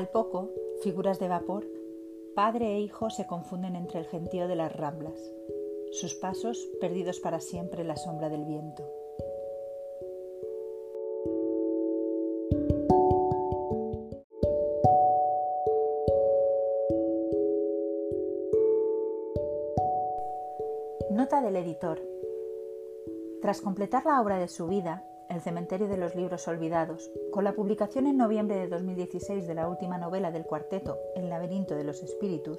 Al poco, figuras de vapor, padre e hijo se confunden entre el gentío de las ramblas, sus pasos perdidos para siempre en la sombra del viento. Nota del editor. Tras completar la obra de su vida, El cementerio de los libros olvidados, con la publicación en noviembre de 2016 de la última novela del cuarteto, El laberinto de los espíritus,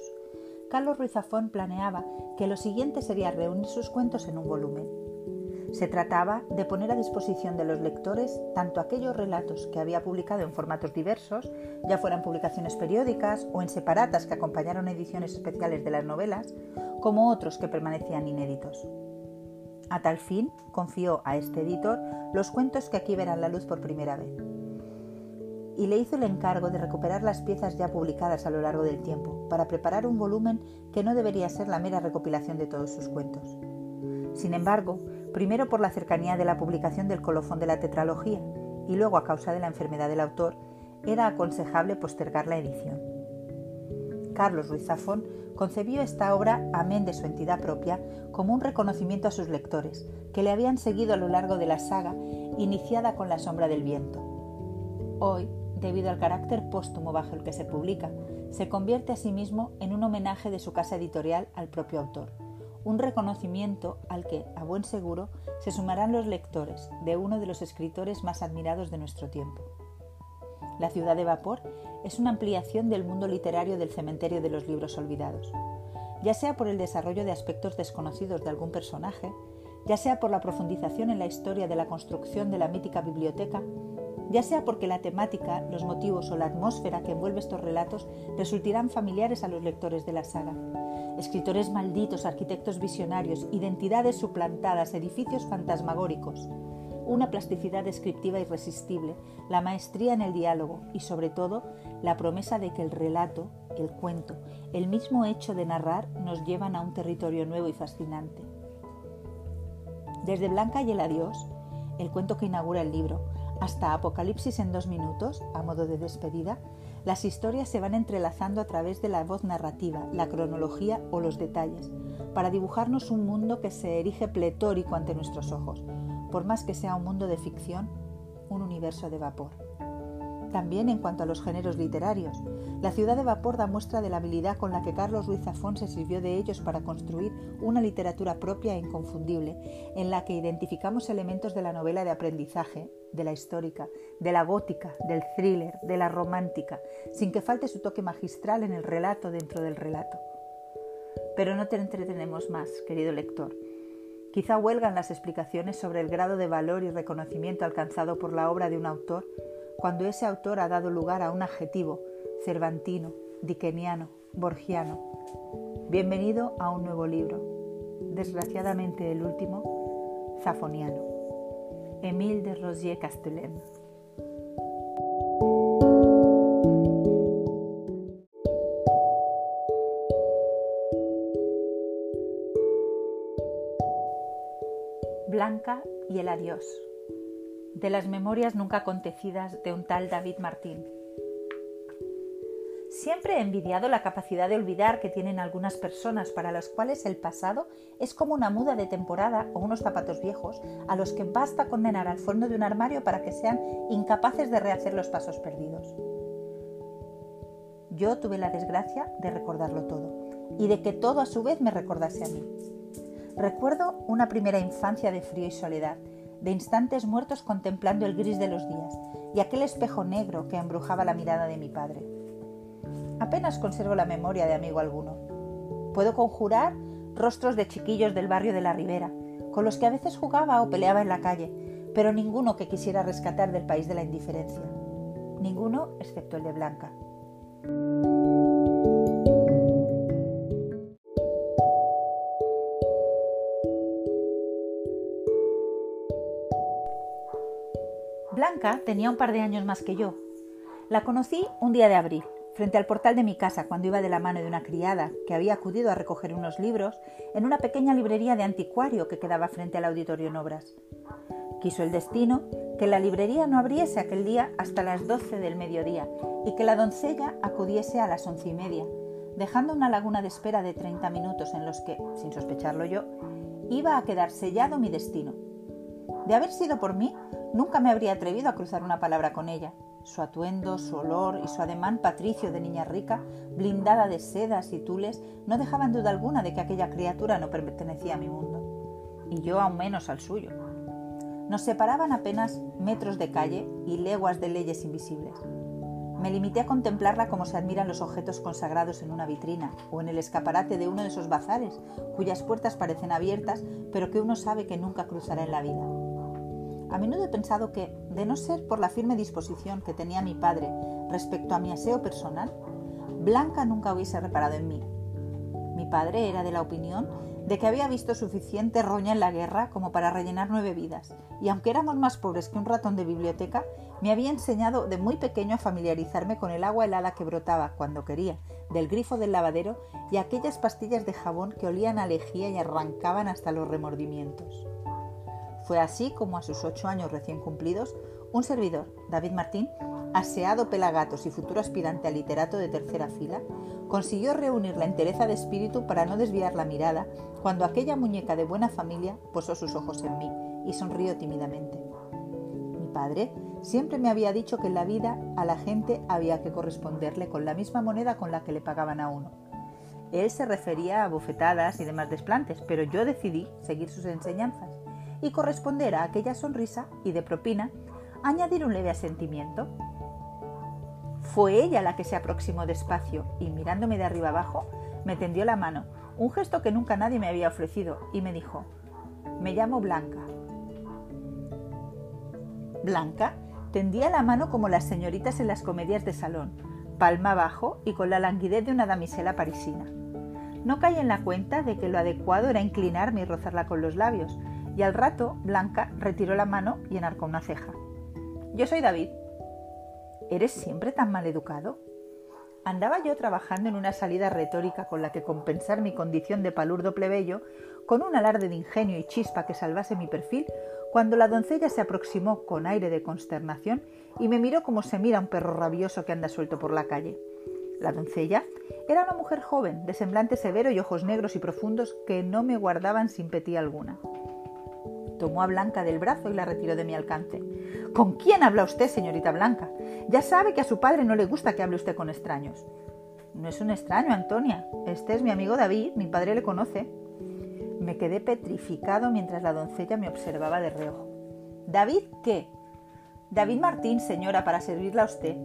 Carlos Ruiz Zafón planeaba que lo siguiente sería reunir sus cuentos en un volumen. Se trataba de poner a disposición de los lectores tanto aquellos relatos que había publicado en formatos diversos, ya fueran publicaciones periódicas o en separatas que acompañaron ediciones especiales de las novelas, como otros que permanecían inéditos. A tal fin, confió a este editor los cuentos que aquí verán la luz por primera vez. Y le hizo el encargo de recuperar las piezas ya publicadas a lo largo del tiempo, para preparar un volumen que no debería ser la mera recopilación de todos sus cuentos. Sin embargo, primero por la cercanía de la publicación del colofón de la tetralogía y luego a causa de la enfermedad del autor, era aconsejable postergar la edición. Carlos Ruiz Zafón concebió esta obra, amén de su entidad propia, como un reconocimiento a sus lectores, que le habían seguido a lo largo de la saga iniciada con La sombra del viento. Hoy, debido al carácter póstumo bajo el que se publica, se convierte a sí mismo en un homenaje de su casa editorial al propio autor, un reconocimiento al que, a buen seguro, se sumarán los lectores de uno de los escritores más admirados de nuestro tiempo. La ciudad de vapor es una ampliación del mundo literario del cementerio de los libros olvidados, ya sea por el desarrollo de aspectos desconocidos de algún personaje, ya sea por la profundización en la historia de la construcción de la mítica biblioteca, ya sea porque la temática, los motivos o la atmósfera que envuelve estos relatos resultarán familiares a los lectores de la saga. Escritores malditos, arquitectos visionarios, identidades suplantadas, edificios fantasmagóricos, una plasticidad descriptiva irresistible, la maestría en el diálogo y sobre todo la promesa de que el relato, el cuento, el mismo hecho de narrar nos llevan a un territorio nuevo y fascinante. Desde Blanca y el adiós, el cuento que inaugura el libro, hasta Apocalipsis en dos minutos, a modo de despedida, las historias se van entrelazando a través de la voz narrativa, la cronología o los detalles, para dibujarnos un mundo que se erige pletórico ante nuestros ojos, por más que sea un mundo de ficción, un universo de vapor. También en cuanto a los géneros literarios, la ciudad de vapor da muestra de la habilidad con la que Carlos Ruiz Zafón se sirvió de ellos para construir una literatura propia e inconfundible, en la que identificamos elementos de la novela de aprendizaje, de la histórica, de la gótica, del thriller, de la romántica, sin que falte su toque magistral en el relato dentro del relato. Pero no te entretenemos más, querido lector. Quizá huelgan las explicaciones sobre el grado de valor y reconocimiento alcanzado por la obra de un autor cuando ese autor ha dado lugar a un adjetivo cervantino, dickeniano, borgiano. Bienvenido a un nuevo libro, desgraciadamente el último, zafoniano. Émile de Rosier. Y el adiós. De las memorias nunca acontecidas de un tal David Martín. Siempre he envidiado la capacidad de olvidar que tienen algunas personas para las cuales el pasado es como una muda de temporada o unos zapatos viejos a los que basta condenar al fondo de un armario para que sean incapaces de rehacer los pasos perdidos. Yo tuve la desgracia de recordarlo todo y de que todo a su vez me recordase a mí. Recuerdo una primera infancia de frío y soledad, de instantes muertos contemplando el gris de los días y aquel espejo negro que embrujaba la mirada de mi padre. Apenas conservo la memoria de amigo alguno. Puedo conjurar rostros de chiquillos del barrio de la Ribera, con los que a veces jugaba o peleaba en la calle, pero ninguno que quisiera rescatar del país de la indiferencia. Ninguno excepto el de Blanca. Blanca tenía un par de años más que yo. La conocí un día de abril, frente al portal de mi casa, cuando iba de la mano de una criada que había acudido a recoger unos libros en una pequeña librería de anticuario que quedaba frente al auditorio en obras. Quiso el destino que la librería no abriese aquel día hasta las doce del mediodía y que la doncella acudiese a las once y media, dejando una laguna de espera de treinta minutos en los que, sin sospecharlo yo, iba a quedar sellado mi destino. De haber sido por mí, nunca me habría atrevido a cruzar una palabra con ella. Su atuendo, su olor y su ademán patricio de niña rica, blindada de sedas y tules, no dejaban duda alguna de que aquella criatura no pertenecía a mi mundo, y yo aún menos al suyo. Nos separaban apenas metros de calle y leguas de leyes invisibles. Me limité a contemplarla como se admiran los objetos consagrados en una vitrina o en el escaparate de uno de esos bazares, cuyas puertas parecen abiertas, pero que uno sabe que nunca cruzará en la vida. A menudo he pensado que, de no ser por la firme disposición que tenía mi padre respecto a mi aseo personal, Blanca nunca hubiese reparado en mí. Mi padre era de la opinión de que había visto suficiente roña en la guerra como para rellenar nueve vidas, y aunque éramos más pobres que un ratón de biblioteca, me había enseñado de muy pequeño a familiarizarme con el agua helada que brotaba, cuando quería, del grifo del lavadero y aquellas pastillas de jabón que olían a lejía y arrancaban hasta los remordimientos. Fue así como a sus ocho años recién cumplidos, un servidor, David Martín, aseado pelagatos y futuro aspirante a literato de tercera fila, consiguió reunir la entereza de espíritu para no desviar la mirada cuando aquella muñeca de buena familia posó sus ojos en mí y sonrió tímidamente. Mi padre siempre me había dicho que en la vida a la gente había que corresponderle con la misma moneda con la que le pagaban a uno. Él se refería a bofetadas y demás desplantes, pero yo decidí seguir sus enseñanzas y corresponder a aquella sonrisa y de propina añadir un leve asentimiento. Fue ella la que se aproximó despacio y mirándome de arriba abajo me tendió la mano, un gesto que nunca nadie me había ofrecido, y me dijo, me llamo Blanca. Blanca tendía la mano como las señoritas en las comedias de salón, palma abajo y con la languidez de una damisela parisina. No caí en la cuenta de que lo adecuado era inclinarme y rozarla con los labios, y al rato Blanca retiró la mano y enarcó una ceja. Yo soy David. ¿Eres siempre tan mal educado? Andaba yo trabajando en una salida retórica con la que compensar mi condición de palurdo plebeyo, con un alarde de ingenio y chispa que salvase mi perfil, cuando la doncella se aproximó con aire de consternación y me miró como se mira un perro rabioso que anda suelto por la calle. La doncella era una mujer joven, de semblante severo y ojos negros y profundos que no me guardaban simpatía alguna. Tomó a Blanca del brazo y la retiró de mi alcance. ¿Con quién habla usted, señorita Blanca? Ya sabe que a su padre no le gusta que hable usted con extraños. No es un extraño, Antonia. Este es mi amigo David, mi padre le conoce. Me quedé petrificado mientras la doncella me observaba de reojo. ¿David qué? David Martín, señora, para servirla a usted.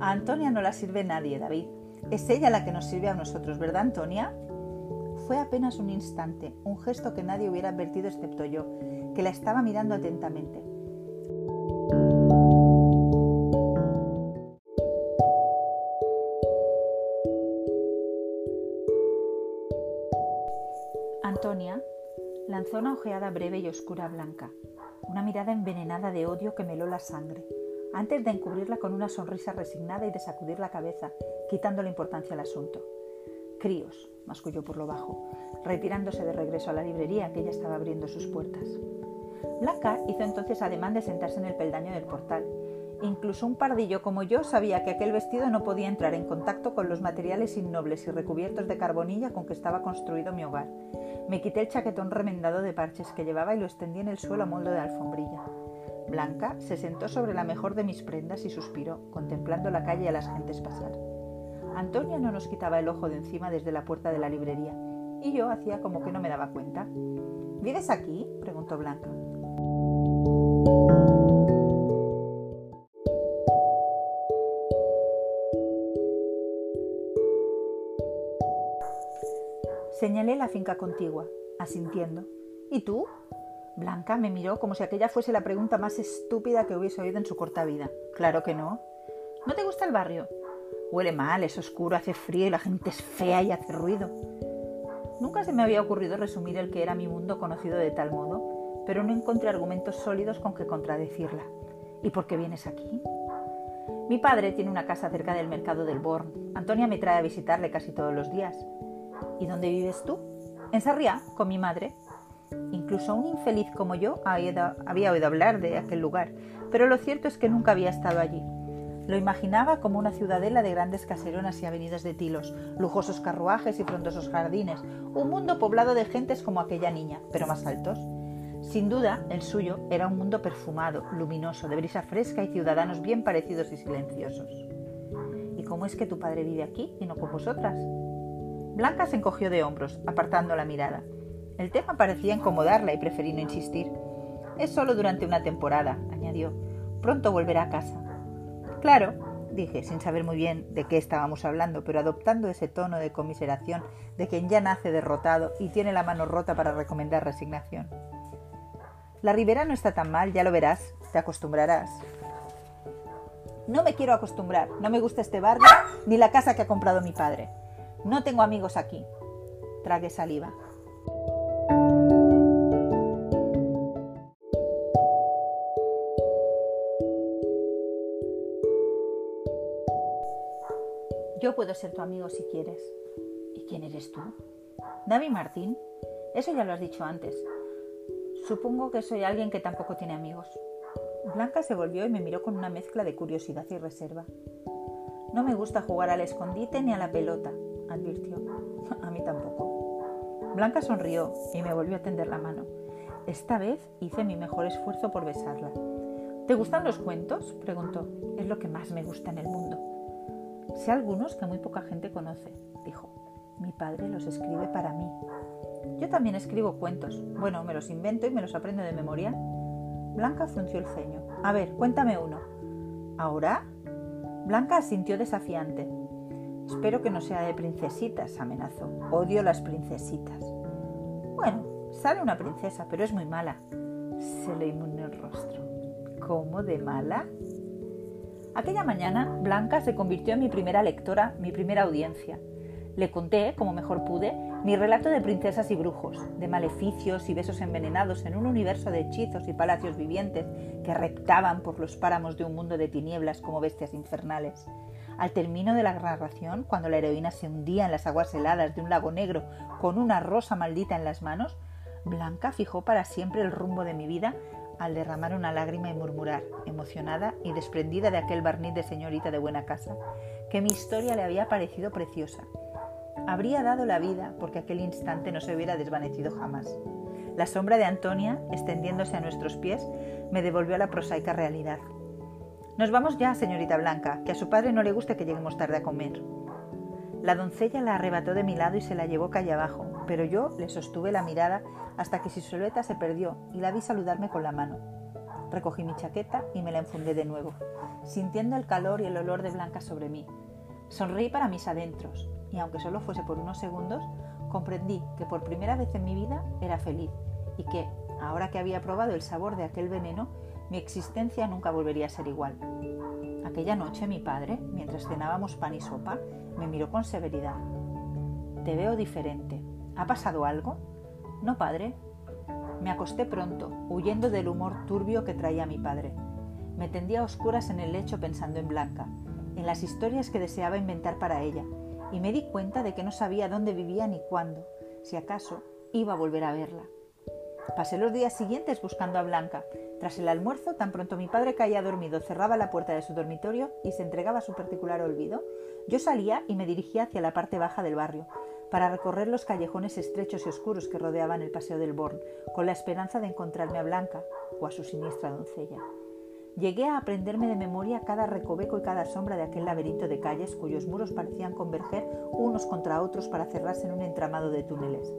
A Antonia no la sirve nadie, David. Es ella la que nos sirve a nosotros, ¿verdad, Antonia? Fue apenas un instante, un gesto que nadie hubiera advertido excepto yo, que la estaba mirando atentamente. Antonia lanzó una ojeada breve y oscura blanca, una mirada envenenada de odio que meló la sangre, antes de encubrirla con una sonrisa resignada y de sacudir la cabeza, quitando la importancia al asunto. Críos, masculló por lo bajo, retirándose de regreso a la librería que ya estaba abriendo sus puertas. Blanca hizo entonces ademán de sentarse en el peldaño del portal. Incluso un pardillo como yo sabía que aquel vestido no podía entrar en contacto con los materiales innobles y recubiertos de carbonilla con que estaba construido mi hogar. Me quité el chaquetón remendado de parches que llevaba y lo extendí en el suelo a modo de alfombrilla. Blanca se sentó sobre la mejor de mis prendas y suspiró, contemplando la calle y a las gentes pasar. Antonia no nos quitaba el ojo de encima desde la puerta de la librería, y yo hacía como que no me daba cuenta. ¿Vives aquí? preguntó Blanca. Señalé la finca contigua, asintiendo. ¿Y tú? Blanca me miró como si aquella fuese la pregunta más estúpida que hubiese oído en su corta vida. Claro que no. ¿No te gusta el barrio? Huele mal, es oscuro, hace frío y la gente es fea y hace ruido. Nunca se me había ocurrido resumir el que era mi mundo conocido de tal modo, pero no encontré argumentos sólidos con que contradecirla. ¿Y por qué vienes aquí? Mi padre tiene una casa cerca del mercado del Born. Antonia me trae a visitarle casi todos los días. ¿Y dónde vives tú? En Sarriá, con mi madre. Incluso un infeliz como yo había oído hablar de aquel lugar, pero lo cierto es que nunca había estado allí. Lo imaginaba como una ciudadela de grandes caseronas y avenidas de tilos, lujosos carruajes y frondosos jardines, un mundo poblado de gentes como aquella niña, pero más altos. Sin duda, el suyo era un mundo perfumado, luminoso, de brisa fresca y ciudadanos bien parecidos y silenciosos. ¿Y cómo es que tu padre vive aquí y no con vosotras? Blanca se encogió de hombros, apartando la mirada. El tema parecía incomodarla y preferí no insistir. Es solo durante una temporada, añadió. Pronto volverá a casa. Claro, dije, sin saber muy bien de qué estábamos hablando, pero adoptando ese tono de comiseración de quien ya nace derrotado y tiene la mano rota para recomendar resignación. La ribera no está tan mal, ya lo verás, te acostumbrarás. No me quiero acostumbrar, no me gusta este barrio ni la casa que ha comprado mi padre. No tengo amigos aquí. Tragué saliva. Puedo ser tu amigo si quieres. ¿Y quién eres tú? David Martín. Eso ya lo has dicho antes. Supongo que soy alguien que tampoco tiene amigos. Blanca se volvió y me miró con una mezcla de curiosidad y reserva. No me gusta jugar al escondite ni a la pelota, advirtió. A mí tampoco. Blanca sonrió y me volvió a tender la mano. Esta vez hice mi mejor esfuerzo por besarla. ¿Te gustan los cuentos? preguntó. Es lo que más me gusta en el mundo. Sé algunos que muy poca gente conoce, dijo. Mi padre los escribe para mí. Yo también escribo cuentos. Bueno, me los invento y me los aprendo de memoria. Blanca frunció el ceño. A ver, cuéntame uno. ¿Ahora? Blanca asintió desafiante. Espero que no sea de princesitas, amenazó. Odio las princesitas. Bueno, sale una princesa, pero es muy mala. Se le inmunó el rostro. ¿Cómo de mala? Aquella mañana, Blanca se convirtió en mi primera lectora, mi primera audiencia. Le conté, como mejor pude, mi relato de princesas y brujos, de maleficios y besos envenenados en un universo de hechizos y palacios vivientes que reptaban por los páramos de un mundo de tinieblas como bestias infernales. Al término de la narración, cuando la heroína se hundía en las aguas heladas de un lago negro con una rosa maldita en las manos, Blanca fijó para siempre el rumbo de mi vida al derramar una lágrima y murmurar, emocionada y desprendida de aquel barniz de señorita de buena casa, que mi historia le había parecido preciosa. Habría dado la vida porque aquel instante no se hubiera desvanecido jamás. La sombra de Antonia, extendiéndose a nuestros pies, me devolvió a la prosaica realidad. Nos vamos ya, señorita Blanca, que a su padre no le guste que lleguemos tarde a comer. La doncella la arrebató de mi lado y se la llevó calle abajo, pero yo le sostuve la mirada hasta que su silueta se perdió y la vi saludarme con la mano. Recogí mi chaqueta y me la enfundé de nuevo, sintiendo el calor y el olor de Blanca sobre mí. Sonreí para mis adentros, y aunque solo fuese por unos segundos, comprendí que por primera vez en mi vida era feliz y que, ahora que había probado el sabor de aquel veneno, mi existencia nunca volvería a ser igual. Aquella noche mi padre, mientras cenábamos pan y sopa, me miró con severidad. Te veo diferente. ¿Ha pasado algo? No, padre. Me acosté pronto, huyendo del humor turbio que traía mi padre. Me tendía a oscuras en el lecho pensando en Blanca, en las historias que deseaba inventar para ella, y me di cuenta de que no sabía dónde vivía ni cuándo, si acaso iba a volver a verla. Pasé los días siguientes buscando a Blanca. Tras el almuerzo, tan pronto mi padre caía dormido, cerraba la puerta de su dormitorio y se entregaba a su particular olvido, yo salía y me dirigía hacia la parte baja del barrio, para recorrer los callejones estrechos y oscuros que rodeaban el paseo del Born, con la esperanza de encontrarme a Blanca o a su siniestra doncella. Llegué a aprenderme de memoria cada recoveco y cada sombra de aquel laberinto de calles cuyos muros parecían converger unos contra otros para cerrarse en un entramado de túneles.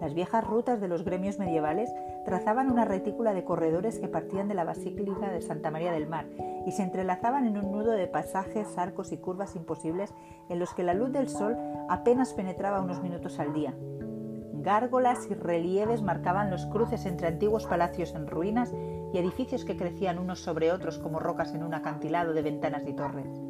Las viejas rutas de los gremios medievales trazaban una retícula de corredores que partían de la Basílica de Santa María del Mar y se entrelazaban en un nudo de pasajes, arcos y curvas imposibles en los que la luz del sol apenas penetraba unos minutos al día. Gárgolas y relieves marcaban los cruces entre antiguos palacios en ruinas y edificios que crecían unos sobre otros como rocas en un acantilado de ventanas y torres.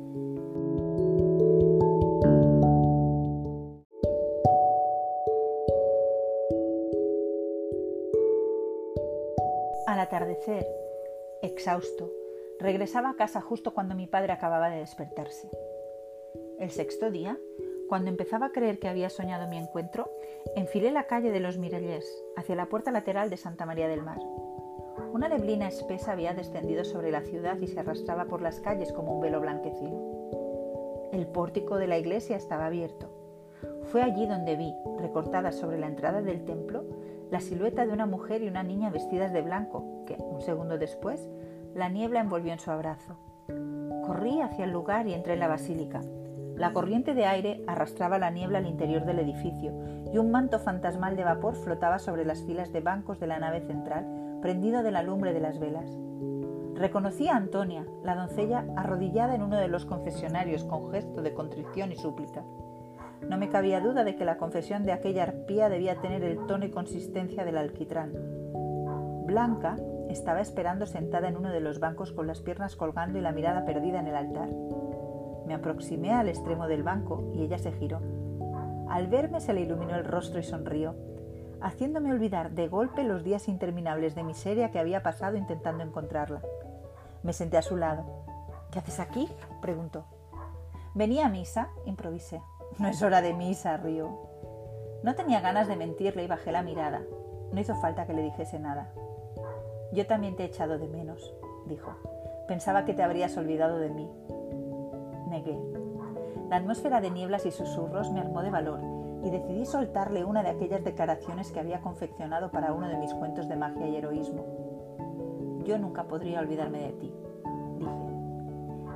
Atardecer, exhausto, regresaba a casa justo cuando mi padre acababa de despertarse. El sexto día, Cuando empezaba a creer que había soñado mi encuentro, enfilé la calle de los Mirellés, hacia la puerta lateral de Santa María del Mar. Una neblina espesa había descendido sobre la ciudad y se arrastraba por las calles como un velo blanquecino. El pórtico de la iglesia estaba abierto. Fue allí donde vi, recortada sobre la entrada del templo, la silueta de una mujer y una niña vestidas de blanco, que, un segundo después, la niebla envolvió en su abrazo. Corrí hacia el lugar y entré en la basílica. La corriente de aire arrastraba la niebla al interior del edificio y un manto fantasmal de vapor flotaba sobre las filas de bancos de la nave central, prendido de la lumbre de las velas. Reconocí a Antonia, la doncella arrodillada en uno de los confesionarios con gesto de contrición y súplica. No me cabía duda de que la confesión de aquella arpía debía tener el tono y consistencia del alquitrán. Blanca estaba esperando sentada en uno de los bancos con las piernas colgando y la mirada perdida en el altar. Me aproximé al extremo del banco y ella se giró. Al verme se le iluminó el rostro y sonrió, haciéndome olvidar de golpe los días interminables de miseria que había pasado intentando encontrarla. Me senté a su lado. ¿Qué haces aquí? preguntó. Venía a misa, improvisé. No es hora de misa, río. No tenía ganas de mentirle y bajé la mirada. No hizo falta que le dijese nada. Yo también te he echado de menos, dijo. Pensaba que te habrías olvidado de mí. Negué. La atmósfera de nieblas y susurros me armó de valor y decidí soltarle una de aquellas declaraciones que había confeccionado para uno de mis cuentos de magia y heroísmo. Yo nunca podría olvidarme de ti, dije.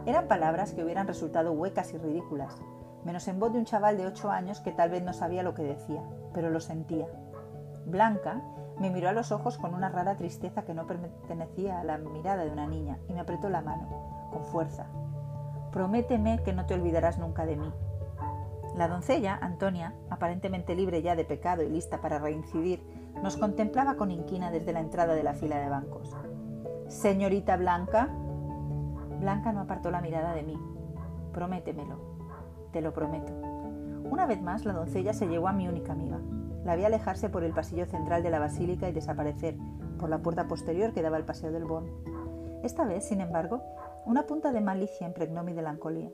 Eran palabras que hubieran resultado huecas y ridículas, menos en voz de un chaval de ocho años que tal vez no sabía lo que decía, pero lo sentía. Blanca me miró a los ojos con una rara tristeza que no pertenecía a la mirada de una niña y me apretó la mano, con fuerza. Prométeme que no te olvidarás nunca de mí. La doncella, Antonia, aparentemente libre ya de pecado y lista para reincidir, nos contemplaba con inquina desde la entrada de la fila de bancos. Señorita Blanca. Blanca no apartó la mirada de mí. Prométemelo. Te lo prometo. Una vez más, la doncella se llevó a mi única amiga. La vi alejarse por el pasillo central de la basílica y desaparecer por la puerta posterior que daba al paseo del Bon. Esta vez, sin embargo, una punta de malicia impregnó mi melancolía.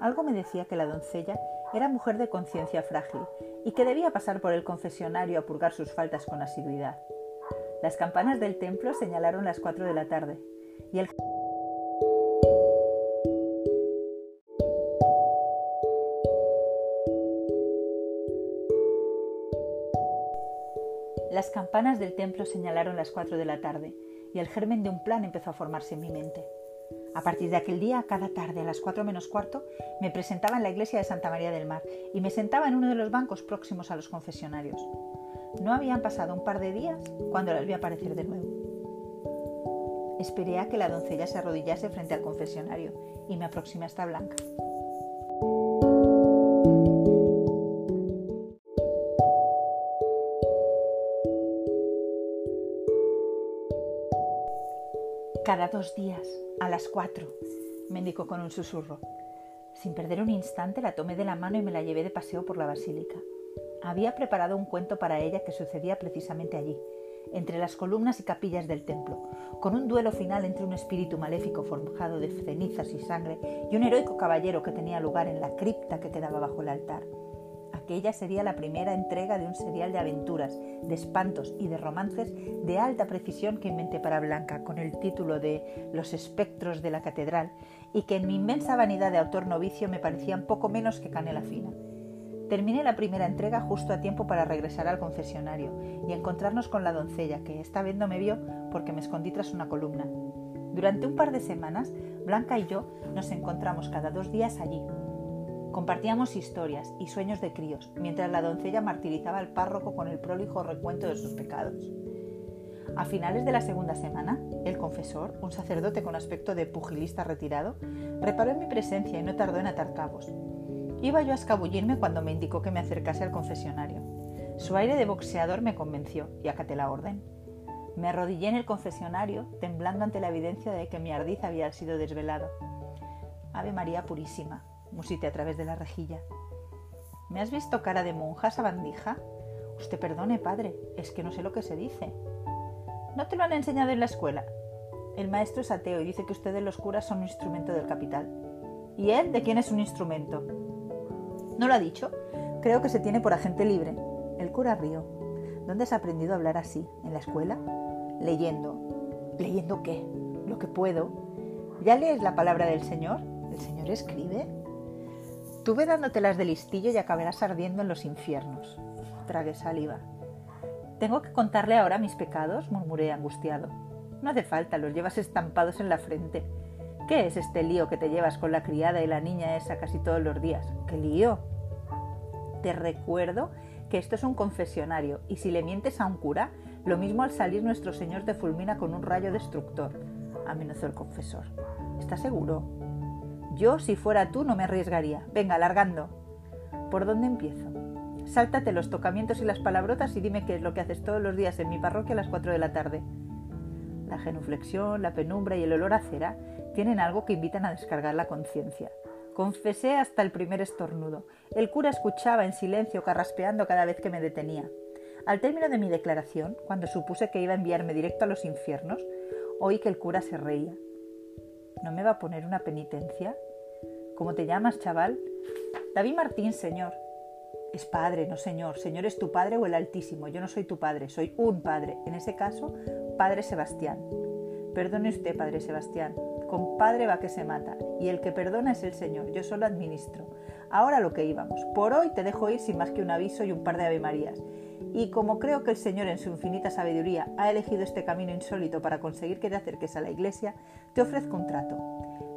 Algo me decía que la doncella era mujer de conciencia frágil y que debía pasar por el confesionario a purgar sus faltas con asiduidad. Las campanas del templo señalaron las cuatro de la tarde y el Las campanas del templo señalaron las cuatro de la tarde y el germen de un plan empezó a formarse en mi mente. A partir de aquel día, cada tarde a las cuatro menos cuarto, me presentaba en la iglesia de Santa María del Mar y me sentaba en uno de los bancos próximos a los confesionarios. No habían pasado un par de días cuando las vi aparecer de nuevo. Esperé a que la doncella se arrodillase frente al confesionario y me aproximé hasta Blanca. Cada dos días, a las cuatro, me indicó con un susurro. Sin perder un instante la tomé de la mano y me la llevé de paseo por la basílica. Había preparado un cuento para ella que sucedía precisamente allí, entre las columnas y capillas del templo, con un duelo final entre un espíritu maléfico forjado de cenizas y sangre y un heroico caballero que tenía lugar en la cripta que quedaba bajo el altar. Aquella sería la primera entrega de un serial de aventuras, de espantos y de romances de alta precisión que inventé para Blanca con el título de Los espectros de la catedral y que en mi inmensa vanidad de autor novicio me parecían poco menos que canela fina. Terminé la primera entrega justo a tiempo para regresar al confesionario y encontrarnos con la doncella, que esta vez no me vio porque me escondí tras una columna. Durante un par de semanas, Blanca y yo nos encontramos cada dos días allí, Compartíamos historias y sueños de críos, mientras la doncella martirizaba al párroco con el prolijo recuento de sus pecados. A finales de la segunda semana, el confesor, un sacerdote con aspecto de pugilista retirado, reparó en mi presencia y no tardó en atar cabos. Iba yo a escabullirme cuando me indicó que me acercase al confesionario. Su aire de boxeador me convenció y acaté la orden. Me arrodillé en el confesionario, temblando ante la evidencia de que mi ardiz había sido desvelado. Ave María Purísima, musité a través de la rejilla. ¿Me has visto cara de monja, sabandija? Usted perdone, padre, es que no sé lo que se dice. ¿No te lo han enseñado en la escuela? El maestro es ateo y dice que ustedes los curas son un instrumento del capital. ¿Y él de quién es un instrumento? ¿No lo ha dicho? Creo que se tiene por agente libre. El cura rió. ¿Dónde has aprendido a hablar así? ¿En la escuela? Leyendo. ¿Leyendo qué? Lo que puedo. ¿Ya lees la palabra del Señor? ¿El Señor escribe? Tuve dándotelas de listillo y acabarás ardiendo en los infiernos. Tragué saliva. ¿Tengo que contarle ahora mis pecados? murmuré angustiado. No hace falta, los llevas estampados en la frente. ¿Qué es este lío que te llevas con la criada y la niña esa casi todos los días? ¿Qué lío? Te recuerdo que esto es un confesionario y si le mientes a un cura, lo mismo al salir nuestro Señor te fulmina con un rayo destructor, amenazó el confesor. ¿Estás seguro? Yo, si fuera tú, no me arriesgaría. Venga, largando. ¿Por dónde empiezo? Sáltate los tocamientos y las palabrotas y dime qué es lo que haces todos los días en mi parroquia a las cuatro de la tarde. La genuflexión, la penumbra y el olor a cera tienen algo que invitan a descargar la conciencia. Confesé hasta el primer estornudo. El cura escuchaba en silencio, carraspeando cada vez que me detenía. Al término de mi declaración, cuando supuse que iba a enviarme directo a los infiernos, oí que el cura se reía. ¿No me va a poner una penitencia? ¿Cómo te llamas, chaval? David Martín, señor. Es padre, no señor. Señor es tu padre o el Altísimo. Yo no soy tu padre, soy un padre. En ese caso, Padre Sebastián. Perdone usted, Padre Sebastián. Compadre va que se mata, y el que perdona es el Señor, yo solo administro. Ahora lo que íbamos. Por hoy te dejo ir sin más que un aviso y un par de Ave Marías. Y como creo que el Señor en su infinita sabiduría ha elegido este camino insólito para conseguir que te acerques a la iglesia, te ofrezco un trato.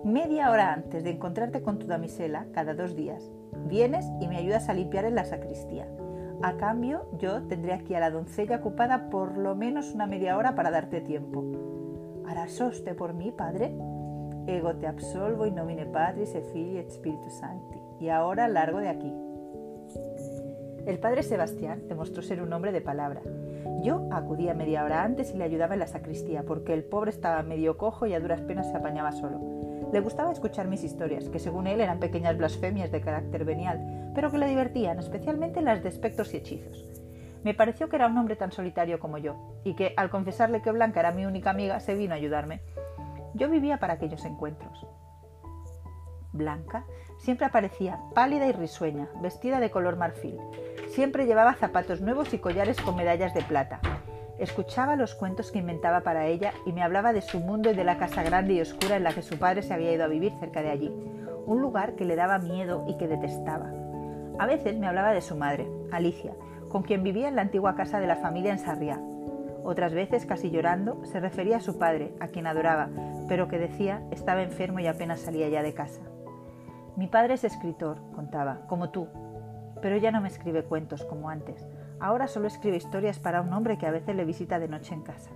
Media hora antes de encontrarte con tu damisela, cada dos días, vienes y me ayudas a limpiar en la sacristía. A cambio, yo tendré aquí a la doncella ocupada por lo menos una media hora para darte tiempo. ¿Harás usted por mí, padre? Ego te absolvo in nomine Patris et Filii et Spiritus Sancti. Y ahora largo de aquí. El padre Sebastián demostró ser un hombre de palabra. Yo acudía media hora antes y le ayudaba en la sacristía, porque el pobre estaba medio cojo y a duras penas se apañaba solo. Le gustaba escuchar mis historias, que según él eran pequeñas blasfemias de carácter venial, pero que le divertían, especialmente las de espectros y hechizos. Me pareció que era un hombre tan solitario como yo, y que, al confesarle que Blanca era mi única amiga, se vino a ayudarme. Yo vivía para aquellos encuentros. Blanca siempre aparecía pálida y risueña, vestida de color marfil. Siempre llevaba zapatos nuevos y collares con medallas de plata. Escuchaba los cuentos que inventaba para ella y me hablaba de su mundo y de la casa grande y oscura en la que su padre se había ido a vivir cerca de allí, un lugar que le daba miedo y que detestaba. A veces me hablaba de su madre, Alicia, con quien vivía en la antigua casa de la familia en Sarriá, otras veces, casi llorando, se refería a su padre, a quien adoraba, pero que decía estaba enfermo y apenas salía ya de casa. Mi padre es escritor, contaba, como tú, pero ya no me escribe cuentos como antes. Ahora solo escribe historias para un hombre que a veces le visita de noche en casa.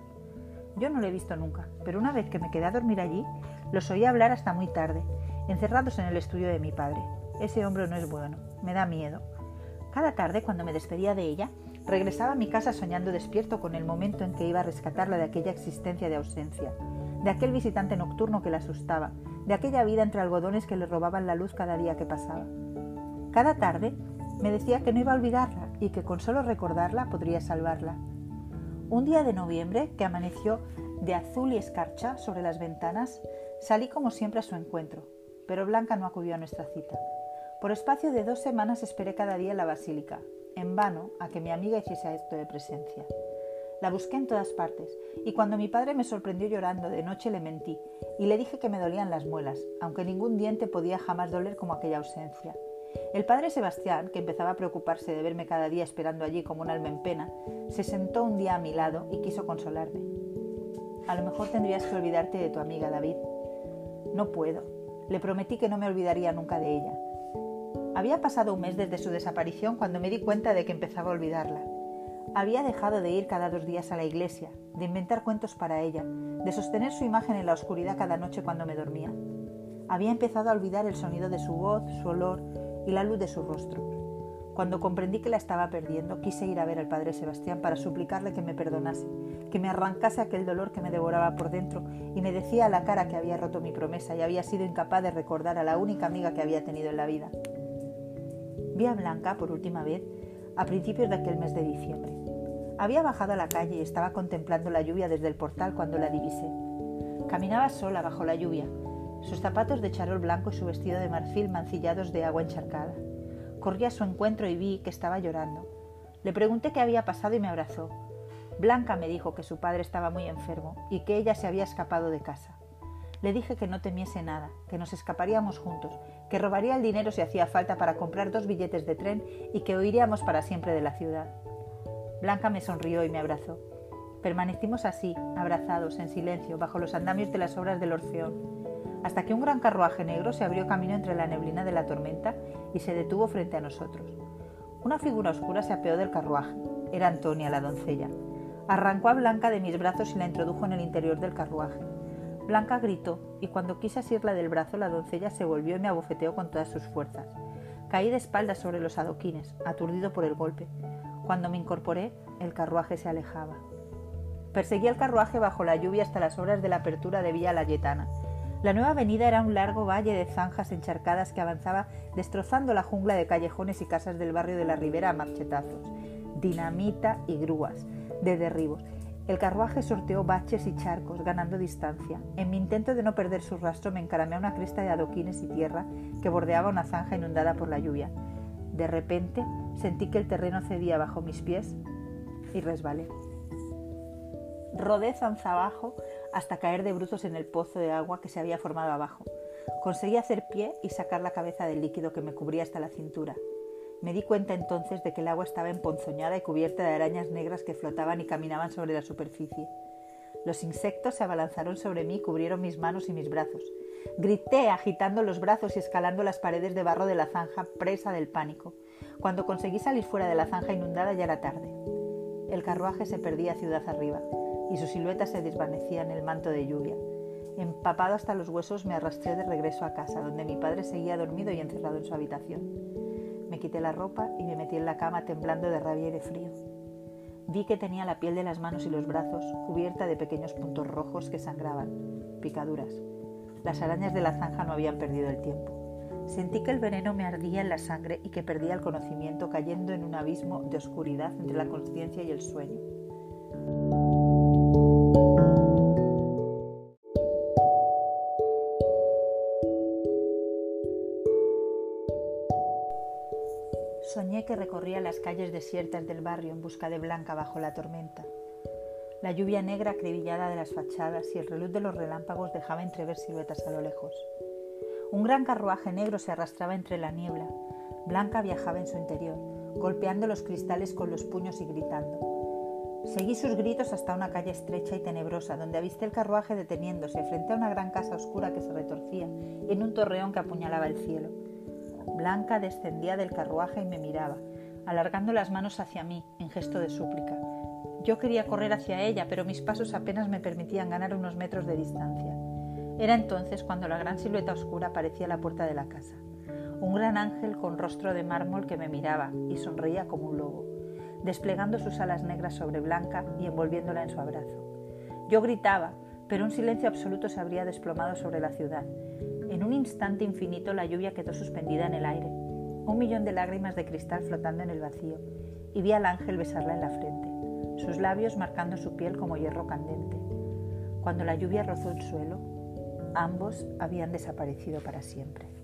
Yo no lo he visto nunca, pero una vez que me quedé a dormir allí, los oí hablar hasta muy tarde, encerrados en el estudio de mi padre. Ese hombre no es bueno, me da miedo. Cada tarde, cuando me despedía de ella, Regresaba a mi casa soñando despierto con el momento en que iba a rescatarla de aquella existencia de ausencia, de aquel visitante nocturno que la asustaba, de aquella vida entre algodones que le robaban la luz cada día que pasaba. Cada tarde me decía que no iba a olvidarla y que con solo recordarla podría salvarla. Un día de noviembre, que amaneció de azul y escarcha sobre las ventanas, salí como siempre a su encuentro, pero Blanca no acudió a nuestra cita. Por espacio de dos semanas esperé cada día en la basílica, en vano a que mi amiga hiciese acto de presencia. La busqué en todas partes, y cuando mi padre me sorprendió llorando de noche le mentí, y le dije que me dolían las muelas, aunque ningún diente podía jamás doler como aquella ausencia. El padre Sebastián, que empezaba a preocuparse de verme cada día esperando allí como un alma en pena, se sentó un día a mi lado y quiso consolarme. A lo mejor tendrías que olvidarte de tu amiga David. No puedo. Le prometí que no me olvidaría nunca de ella, había pasado un mes desde su desaparición cuando me di cuenta de que empezaba a olvidarla. Había dejado de ir cada dos días a la iglesia, de inventar cuentos para ella, de sostener su imagen en la oscuridad cada noche cuando me dormía. Había empezado a olvidar el sonido de su voz, su olor y la luz de su rostro. Cuando comprendí que la estaba perdiendo, quise ir a ver al padre Sebastián para suplicarle que me perdonase, que me arrancase aquel dolor que me devoraba por dentro y me decía a la cara que había roto mi promesa y había sido incapaz de recordar a la única amiga que había tenido en la vida. Vi a Blanca por última vez a principios de aquel mes de diciembre. Había bajado a la calle y estaba contemplando la lluvia desde el portal cuando la divisé. Caminaba sola bajo la lluvia, sus zapatos de charol blanco y su vestido de marfil mancillados de agua encharcada. Corrí a su encuentro y vi que estaba llorando. Le pregunté qué había pasado y me abrazó. Blanca me dijo que su padre estaba muy enfermo y que ella se había escapado de casa. Le dije que no temiese nada, que nos escaparíamos juntos, que robaría el dinero si hacía falta para comprar dos billetes de tren y que huiríamos para siempre de la ciudad. Blanca me sonrió y me abrazó. Permanecimos así, abrazados, en silencio, bajo los andamios de las obras del Orfeón, hasta que un gran carruaje negro se abrió camino entre la neblina de la tormenta y se detuvo frente a nosotros. Una figura oscura se apeó del carruaje. Era Antonia, la doncella. Arrancó a Blanca de mis brazos y la introdujo en el interior del carruaje. Blanca gritó, y cuando quise asirla del brazo, la doncella se volvió y me abofeteó con todas sus fuerzas. Caí de espaldas sobre los adoquines, aturdido por el golpe. Cuando me incorporé, el carruaje se alejaba. Perseguí el carruaje bajo la lluvia hasta las horas de la apertura de Villa Layetana. La nueva avenida era un largo valle de zanjas encharcadas que avanzaba destrozando la jungla de callejones y casas del barrio de la Ribera a marchetazos, dinamita y grúas de derribos, el carruaje sorteó baches y charcos, ganando distancia. En mi intento de no perder su rastro me encaramé a una cresta de adoquines y tierra que bordeaba una zanja inundada por la lluvia. De repente sentí que el terreno cedía bajo mis pies y resbalé. Rodé zanza abajo hasta caer de brutos en el pozo de agua que se había formado abajo. Conseguí hacer pie y sacar la cabeza del líquido que me cubría hasta la cintura. Me di cuenta entonces de que el agua estaba emponzoñada y cubierta de arañas negras que flotaban y caminaban sobre la superficie. Los insectos se abalanzaron sobre mí y cubrieron mis manos y mis brazos. Grité agitando los brazos y escalando las paredes de barro de la zanja, presa del pánico. Cuando conseguí salir fuera de la zanja inundada ya era tarde. El carruaje se perdía ciudad arriba y su silueta se desvanecía en el manto de lluvia. Empapado hasta los huesos me arrastré de regreso a casa, donde mi padre seguía dormido y encerrado en su habitación. Me quité la ropa y me metí en la cama temblando de rabia y de frío. Vi que tenía la piel de las manos y los brazos cubierta de pequeños puntos rojos que sangraban, picaduras. Las arañas de la zanja no habían perdido el tiempo. Sentí que el veneno me ardía en la sangre y que perdía el conocimiento cayendo en un abismo de oscuridad entre la conciencia y el sueño. Soñé que recorría las calles desiertas del barrio en busca de Blanca bajo la tormenta. La lluvia negra acribillada de las fachadas y el reluz de los relámpagos dejaba entrever siluetas a lo lejos. Un gran carruaje negro se arrastraba entre la niebla. Blanca viajaba en su interior, golpeando los cristales con los puños y gritando. Seguí sus gritos hasta una calle estrecha y tenebrosa, donde avisté el carruaje deteniéndose frente a una gran casa oscura que se retorcía en un torreón que apuñalaba el cielo. Blanca descendía del carruaje y me miraba, alargando las manos hacia mí en gesto de súplica. Yo quería correr hacia ella, pero mis pasos apenas me permitían ganar unos metros de distancia. Era entonces cuando la gran silueta oscura aparecía a la puerta de la casa. Un gran ángel con rostro de mármol que me miraba y sonreía como un lobo, desplegando sus alas negras sobre Blanca y envolviéndola en su abrazo. Yo gritaba, pero un silencio absoluto se habría desplomado sobre la ciudad, en un instante infinito la lluvia quedó suspendida en el aire, un millón de lágrimas de cristal flotando en el vacío, y vi al ángel besarla en la frente, sus labios marcando su piel como hierro candente. Cuando la lluvia rozó el suelo, ambos habían desaparecido para siempre.